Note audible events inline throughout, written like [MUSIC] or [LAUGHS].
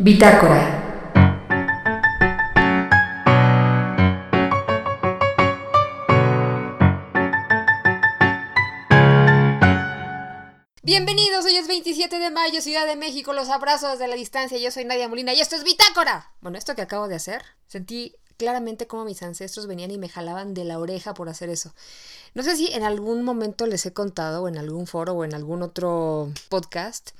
Bitácora. Bienvenidos, hoy es 27 de mayo, Ciudad de México, los abrazos desde la distancia, yo soy Nadia Molina y esto es Bitácora. Bueno, esto que acabo de hacer, sentí claramente como mis ancestros venían y me jalaban de la oreja por hacer eso. No sé si en algún momento les he contado, o en algún foro, o en algún otro podcast,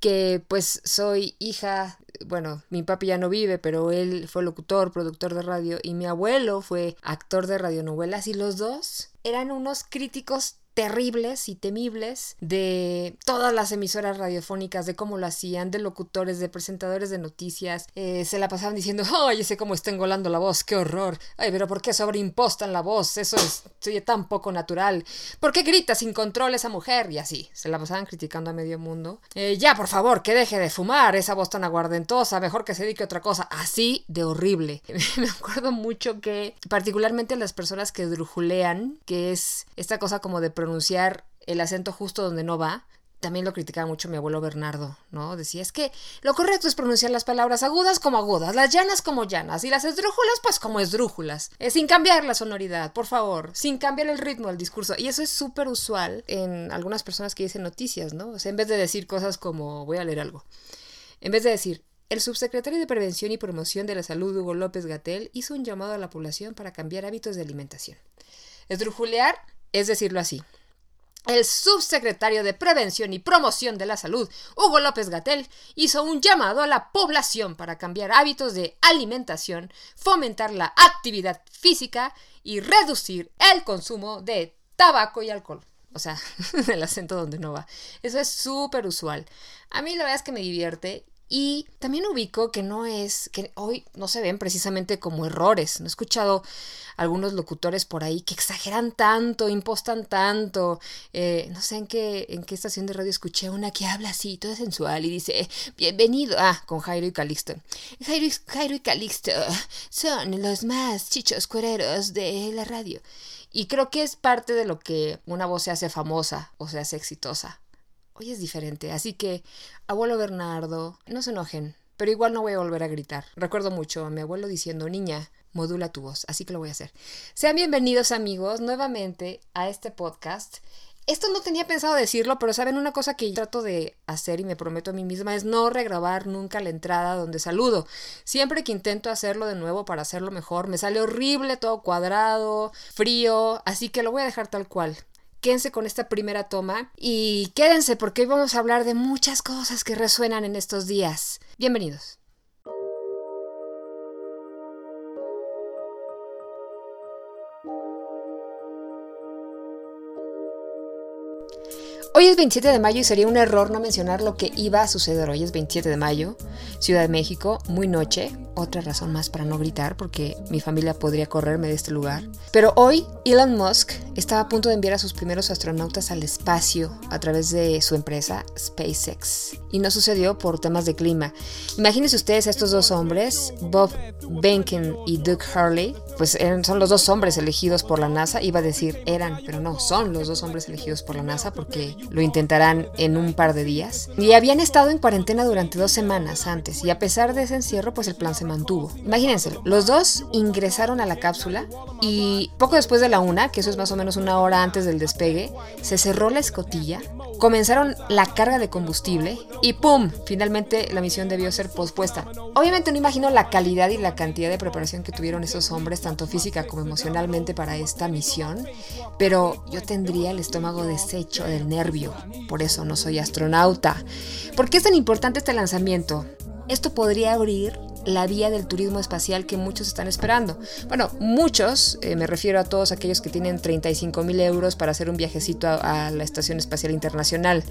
que pues soy hija, bueno, mi papi ya no vive, pero él fue locutor, productor de radio, y mi abuelo fue actor de radionovelas, y los dos eran unos críticos terribles y temibles de todas las emisoras radiofónicas, de cómo lo hacían, de locutores, de presentadores de noticias. Eh, se la pasaban diciendo, [LAUGHS] ¡ay, sé cómo está engolando la voz! ¡Qué horror! ¡Ay, pero ¿por qué sobreimpostan la voz? Eso es oye, tan poco natural. ¿Por qué grita sin control esa mujer? Y así, se la pasaban criticando a medio mundo. Eh, ya, por favor, que deje de fumar esa voz tan aguardentosa, mejor que se dedique a otra cosa. Así de horrible. [LAUGHS] Me acuerdo mucho que, particularmente las personas que drujulean, que es esta cosa como de pronunciar el acento justo donde no va. También lo criticaba mucho mi abuelo Bernardo, ¿no? Decía, es que lo correcto es pronunciar las palabras agudas como agudas, las llanas como llanas, y las esdrújulas pues como esdrújulas, eh, sin cambiar la sonoridad, por favor, sin cambiar el ritmo del discurso. Y eso es súper usual en algunas personas que dicen noticias, ¿no? O sea, en vez de decir cosas como, voy a leer algo, en vez de decir, el subsecretario de Prevención y Promoción de la Salud, Hugo López Gatel, hizo un llamado a la población para cambiar hábitos de alimentación. Esdrujulear es decirlo así. El subsecretario de Prevención y Promoción de la Salud, Hugo López Gatel, hizo un llamado a la población para cambiar hábitos de alimentación, fomentar la actividad física y reducir el consumo de tabaco y alcohol. O sea, [LAUGHS] el acento donde no va. Eso es súper usual. A mí la verdad es que me divierte y también ubico que no es, que hoy no se ven precisamente como errores. No he escuchado algunos locutores por ahí que exageran tanto, impostan tanto. Eh, no sé en qué, en qué estación de radio escuché una que habla así, toda sensual, y dice, bienvenido, ah, con Jairo y Calixto. Jairo, Jairo y Calixto son los más chichos cuereros de la radio. Y creo que es parte de lo que una voz se hace famosa o se hace exitosa Hoy es diferente, así que, abuelo Bernardo, no se enojen, pero igual no voy a volver a gritar. Recuerdo mucho a mi abuelo diciendo, niña, modula tu voz, así que lo voy a hacer. Sean bienvenidos amigos nuevamente a este podcast. Esto no tenía pensado decirlo, pero saben una cosa que trato de hacer y me prometo a mí misma es no regrabar nunca la entrada donde saludo. Siempre que intento hacerlo de nuevo para hacerlo mejor, me sale horrible, todo cuadrado, frío, así que lo voy a dejar tal cual quédense con esta primera toma y quédense porque hoy vamos a hablar de muchas cosas que resuenan en estos días. Bienvenidos. Hoy es 27 de mayo y sería un error no mencionar lo que iba a suceder. Hoy es 27 de mayo, Ciudad de México, muy noche. Otra razón más para no gritar porque mi familia podría correrme de este lugar. Pero hoy Elon Musk estaba a punto de enviar a sus primeros astronautas al espacio a través de su empresa SpaceX. Y no sucedió por temas de clima. Imagínense ustedes a estos dos hombres, Bob Behnken y Doug Hurley, pues son los dos hombres elegidos por la NASA. Iba a decir eran, pero no, son los dos hombres elegidos por la NASA porque lo intentarán en un par de días. Y habían estado en cuarentena durante dos semanas antes y a pesar de ese encierro pues el plan se mantuvo. Imagínense, los dos ingresaron a la cápsula y poco después de la una, que eso es más o menos una hora antes del despegue, se cerró la escotilla, comenzaron la carga de combustible y ¡pum! Finalmente la misión debió ser pospuesta. Obviamente no imagino la calidad y la cantidad de preparación que tuvieron esos hombres, tanto física como emocionalmente para esta misión, pero yo tendría el estómago deshecho del nervio por eso no soy astronauta. ¿Por qué es tan importante este lanzamiento? Esto podría abrir la vía del turismo espacial que muchos están esperando. Bueno, muchos, eh, me refiero a todos aquellos que tienen 35 mil euros para hacer un viajecito a, la Estación Espacial Internacional.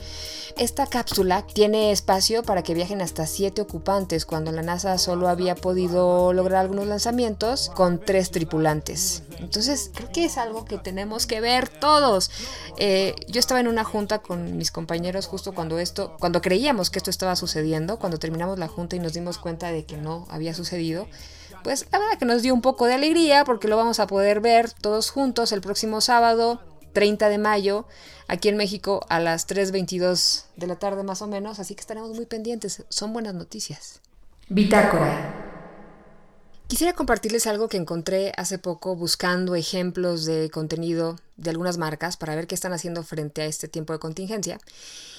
Esta cápsula tiene espacio para que viajen hasta 7 ocupantes, cuando la NASA solo había podido lograr algunos lanzamientos con 3 tripulantes. Entonces, creo que es algo que tenemos que ver todos. Eh, yo estaba en una junta con mis compañeros justo cuando esto, cuando creíamos que esto estaba sucediendo, cuando terminamos la junta y nos dimos cuenta de que había sucedido. Pues la verdad que nos dio un poco de alegría porque lo vamos a poder ver todos juntos el próximo sábado 30 de mayo aquí en México a las 3.22 de la tarde más o menos, así que estaremos muy pendientes, son buenas noticias. Bitácora. Quisiera compartirles algo que encontré hace poco buscando ejemplos de contenido de algunas marcas para ver qué están haciendo frente a este tiempo de contingencia.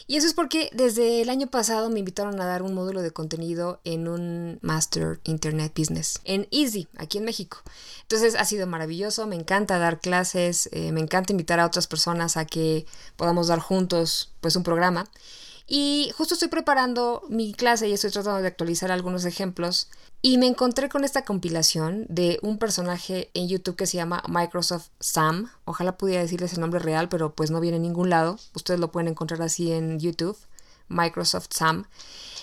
Y eso es porque desde el año pasado me invitaron a dar un módulo de contenido en un Master Internet Business en Easy, aquí en México. Entonces ha sido maravilloso, me encanta dar clases, eh, me encanta invitar a otras personas a que podamos dar juntos pues un programa. Y justo estoy preparando mi clase y estoy tratando de actualizar algunos ejemplos. Y me encontré con esta compilación de un personaje en YouTube que se llama Microsoft Sam. Ojalá pudiera decirles el nombre real, pero pues no viene en ningún lado. Ustedes lo pueden encontrar así en YouTube. Microsoft Sam.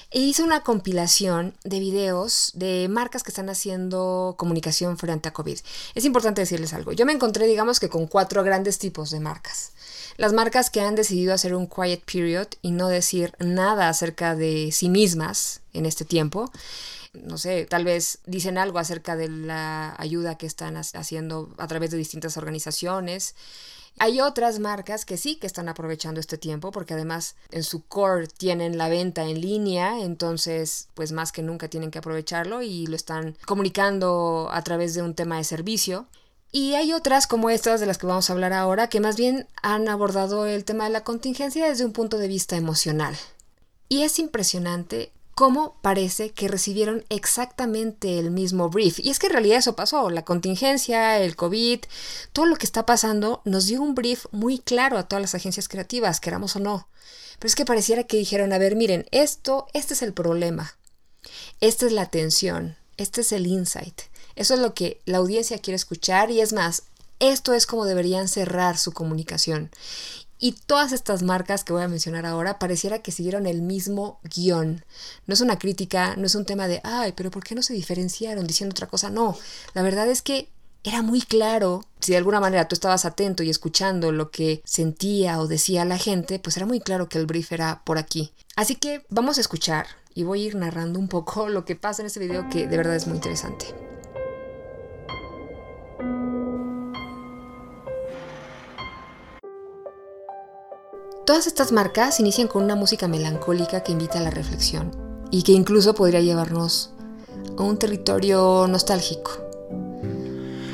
E hice una compilación de videos de marcas que están haciendo comunicación frente a COVID. Es importante decirles algo. Yo me encontré, digamos que con cuatro grandes tipos de marcas. Las marcas que han decidido hacer un quiet period y no decir nada acerca de sí mismas en este tiempo. No sé, tal vez dicen algo acerca de la ayuda que están haciendo a través de distintas organizaciones. Hay otras marcas que sí que están aprovechando este tiempo porque además en su core tienen la venta en línea, entonces pues más que nunca tienen que aprovecharlo y lo están comunicando a través de un tema de servicio. Y hay otras como estas de las que vamos a hablar ahora que más bien han abordado el tema de la contingencia desde un punto de vista emocional. Y es impresionante cómo parece que recibieron exactamente el mismo brief. Y es que en realidad eso pasó. La contingencia, el COVID, todo lo que está pasando nos dio un brief muy claro a todas las agencias creativas, queramos o no. Pero es que pareciera que dijeron, a ver, miren, esto, este es el problema. Esta es la tensión. Este es el insight. Eso es lo que la audiencia quiere escuchar y es más, esto es como deberían cerrar su comunicación. Y todas estas marcas que voy a mencionar ahora pareciera que siguieron el mismo guion. No es una crítica, no es un tema de, ay, pero ¿por qué no se diferenciaron diciendo otra cosa? No, la verdad es que era muy claro, si de alguna manera tú estabas atento y escuchando lo que sentía o decía la gente, pues era muy claro que el brief era por aquí. Así que vamos a escuchar y voy a ir narrando un poco lo que pasa en este video que de verdad es muy interesante. Todas estas marcas inician con una música melancólica que invita a la reflexión y que incluso podría llevarnos a un territorio nostálgico.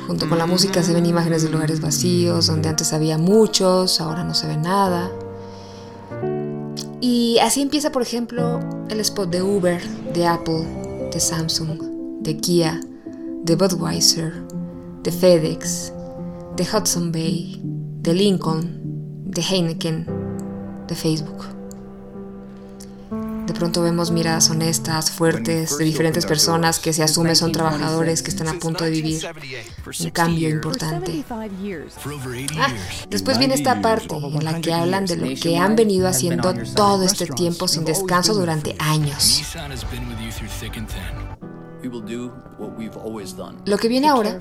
Junto con la música se ven imágenes de lugares vacíos, donde antes había muchos, ahora no se ve nada. Y así empieza, por ejemplo, el spot de Uber, de Apple, de Samsung, de Kia, de Budweiser, de FedEx, de Hudson Bay, de Lincoln, de Heineken, de Facebook. De pronto vemos miradas honestas, fuertes, de diferentes personas que se asume son trabajadores que están a punto de vivir un cambio importante. Ah, después viene esta parte en la que hablan de lo que han venido haciendo todo este tiempo sin descanso durante años. Lo que viene ahora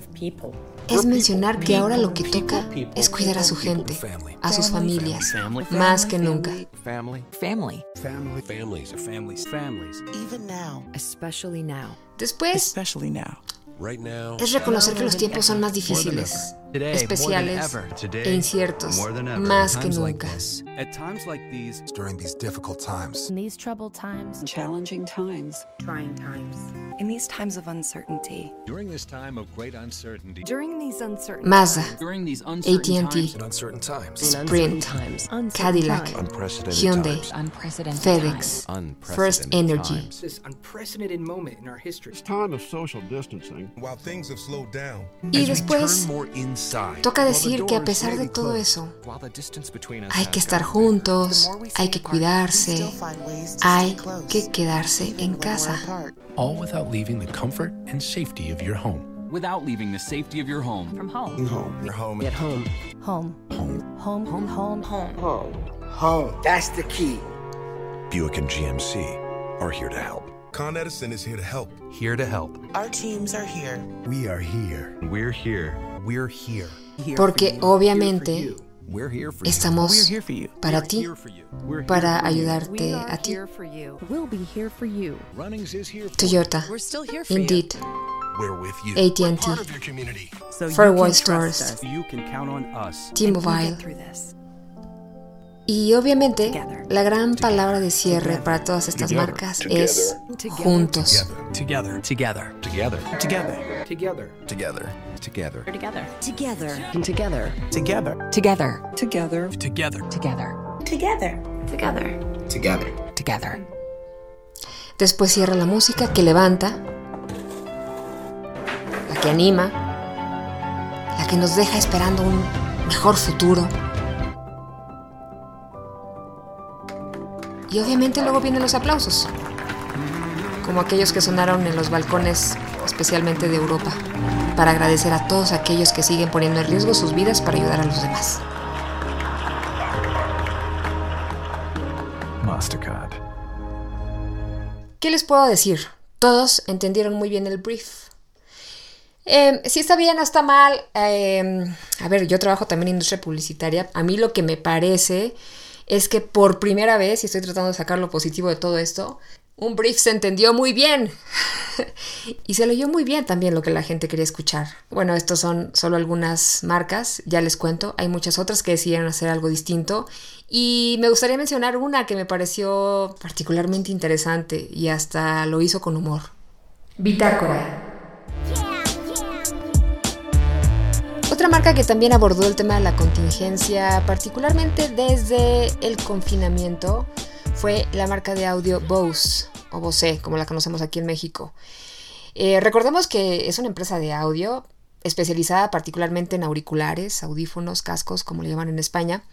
es mencionar que ahora lo que toca es cuidar a su gente, a sus familias, más que nunca. Después, es reconocer que los tiempos son más difíciles, especiales e inciertos, más que nunca. During these difficult times, in these troubled times, challenging times, trying times, in these times of uncertainty, during this time of great uncertainty, during these uncertain Mazda, during these AT&T, uncertain times, Sprint, Cadillac, Hyundai, FedEx, First Energy. This unprecedented moment in our history. It's time of social distancing. While things have slowed down, y después toca decir que a pesar de todo eso, hay que estar juntos, hay que cuidarse, hay que quedarse en casa. All without leaving the comfort and safety of your home. Without leaving the safety of your home. From home. Home. Your home. At home. Home. Home. Home. Home. Home. Home. Home. Home. That's the key. Buick and GMC are here to help. Con Edison is here to help. Here to help. Our teams are here. We are here. We're here. We're here. Porque obviamente Estamos para ti, para ayudarte a ti. Toyota, Indeed, AT&T, Fairway Stores, T-Mobile, Y obviamente la gran palabra de cierre para todas estas marcas es juntos. Together. Together. Together. Together. Together. Together. Together. Together. Together. Together. Together. Together. Together. Together. Together. Together. Together. Together. Después cierra la música que levanta, la que anima, la que nos deja esperando un mejor futuro. Y obviamente luego vienen los aplausos, como aquellos que sonaron en los balcones, especialmente de Europa, para agradecer a todos aquellos que siguen poniendo en riesgo sus vidas para ayudar a los demás. Mastercard. ¿Qué les puedo decir? Todos entendieron muy bien el brief. Em, si está bien o está mal, em, a ver, yo trabajo también en industria publicitaria. A mí lo que me parece es que por primera vez, y estoy tratando de sacar lo positivo de todo esto, un brief se entendió muy bien. [LAUGHS] y se leyó muy bien también lo que la gente quería escuchar. Bueno, estos son solo algunas marcas, ya les cuento. Hay muchas otras que decidieron hacer algo distinto. Y me gustaría mencionar una que me pareció particularmente interesante y hasta lo hizo con humor. Bitácora. Otra marca que también abordó el tema de la contingencia, particularmente desde el confinamiento, fue la marca de audio Bose, o Bose, como la conocemos aquí en México. Eh, recordemos que es una empresa de audio especializada particularmente en auriculares, audífonos, cascos, como le llaman en España,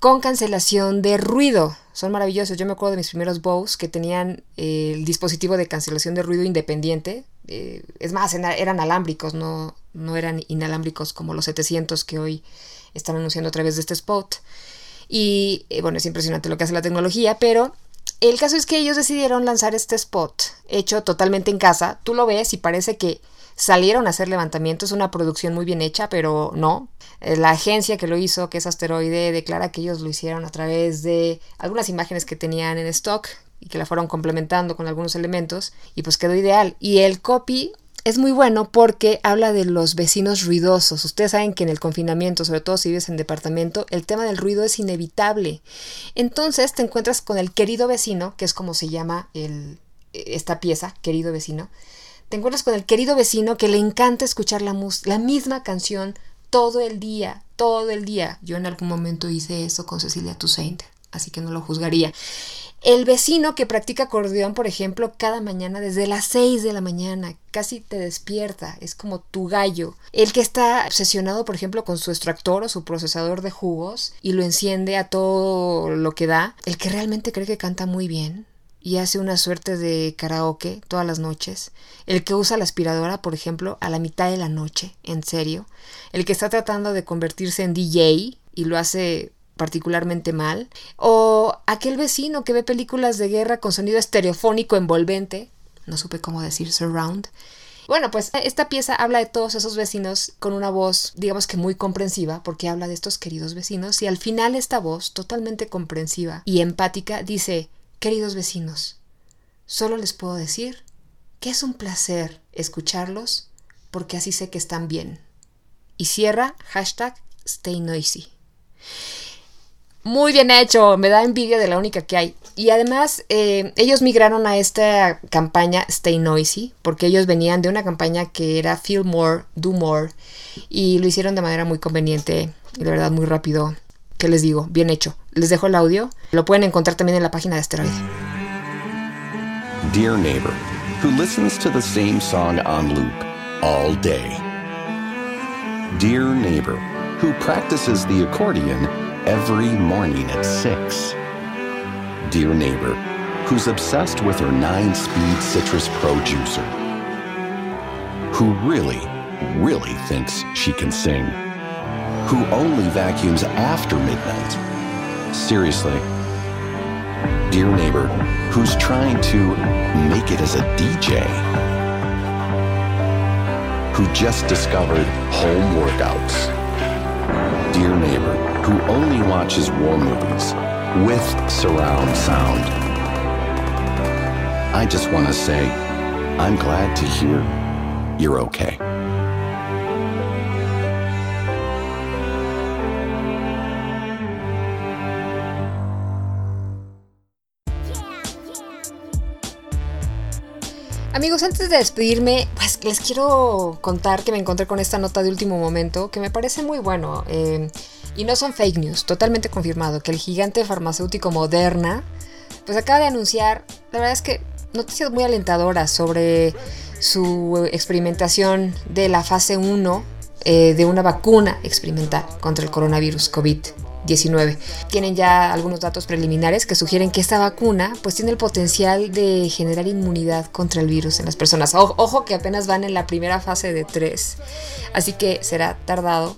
con cancelación de ruido. Son maravillosos. Yo me acuerdo de mis primeros Bose que tenían eh, el dispositivo de cancelación de ruido independiente. Eh, es más, eran alámbricos, no, no eran inalámbricos como los 700 que hoy están anunciando a través de este spot. Y eh, bueno, es impresionante lo que hace la tecnología, pero el caso es que ellos decidieron lanzar este spot hecho totalmente en casa. Tú lo ves y parece que salieron a hacer levantamientos, una producción muy bien hecha, pero no. Eh, la agencia que lo hizo, que es Asteroide, declara que ellos lo hicieron a través de algunas imágenes que tenían en stock y que la fueron complementando con algunos elementos y pues quedó ideal. Y el copy es muy bueno porque habla de los vecinos ruidosos. Ustedes saben que en el confinamiento, sobre todo si vives en departamento, el tema del ruido es inevitable. Entonces te encuentras con el querido vecino, que es como se llama el, esta pieza, querido vecino. Te encuentras con el querido vecino que le encanta escuchar la, la misma canción todo el día, todo el día. Yo en algún momento hice eso con Cecilia Toussaint, así que no lo juzgaría. El vecino que practica acordeón, por ejemplo, cada mañana desde las 6 de la mañana, casi te despierta, es como tu gallo. El que está obsesionado, por ejemplo, con su extractor o su procesador de jugos y lo enciende a todo lo que da. El que realmente cree que canta muy bien y hace una suerte de karaoke todas las noches. El que usa la aspiradora, por ejemplo, a la mitad de la noche, en serio. El que está tratando de convertirse en DJ y lo hace particularmente mal, o aquel vecino que ve películas de guerra con sonido estereofónico envolvente, no supe cómo decir surround. Bueno, pues esta pieza habla de todos esos vecinos con una voz, digamos que muy comprensiva, porque habla de estos queridos vecinos, y al final esta voz, totalmente comprensiva y empática, dice, queridos vecinos, solo les puedo decir que es un placer escucharlos porque así sé que están bien. Y cierra hashtag Stay Noisy. Muy bien hecho, me da envidia de la única que hay. Y además, eh, ellos migraron a esta campaña Stay Noisy, porque ellos venían de una campaña que era Feel More, Do More, y lo hicieron de manera muy conveniente y de verdad muy rápido. ¿Qué les digo? Bien hecho. Les dejo el audio. Lo pueden encontrar también en la página de Asteroid. Dear neighbor, who listens to the same song on loop all day. Dear neighbor, who practices the accordion every morning at 6. Dear neighbor, who's obsessed with her 9-speed Citrus Pro juicer. Who really, really thinks she can sing. Who only vacuums after midnight. Seriously. Dear neighbor, who's trying to make it as a DJ. Who just discovered home workouts dear neighbor who only watches war movies with surround sound. I just want to say, I'm glad to hear you're okay. Amigos, antes de despedirme, les quiero contar que me encontré con esta nota de último momento que me parece muy bueno. Eh, y no son fake news, totalmente confirmado, que el gigante farmacéutico Moderna, pues acaba de anunciar, la verdad es que noticias muy alentadoras sobre su experimentación de la fase 1 eh, de una vacuna experimental contra el coronavirus COVID-19. Tienen ya algunos datos preliminares que sugieren que esta vacuna pues tiene el potencial de generar inmunidad contra el virus en las personas. ojo que apenas van en la primera fase de 3, así que será tardado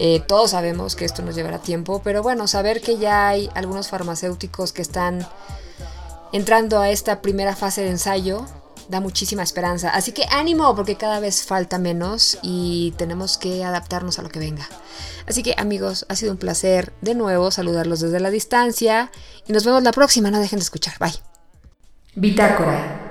eh, todos sabemos que esto nos llevará tiempo, pero bueno, saber que ya hay algunos farmacéuticos que están entrando a esta primera fase de ensayo da muchísima esperanza. Así que ánimo porque cada vez falta menos y tenemos que adaptarnos a lo que venga. Así que amigos, ha sido un placer de nuevo saludarlos desde la distancia y nos vemos la próxima. No dejen de escuchar. Bye. Bitácora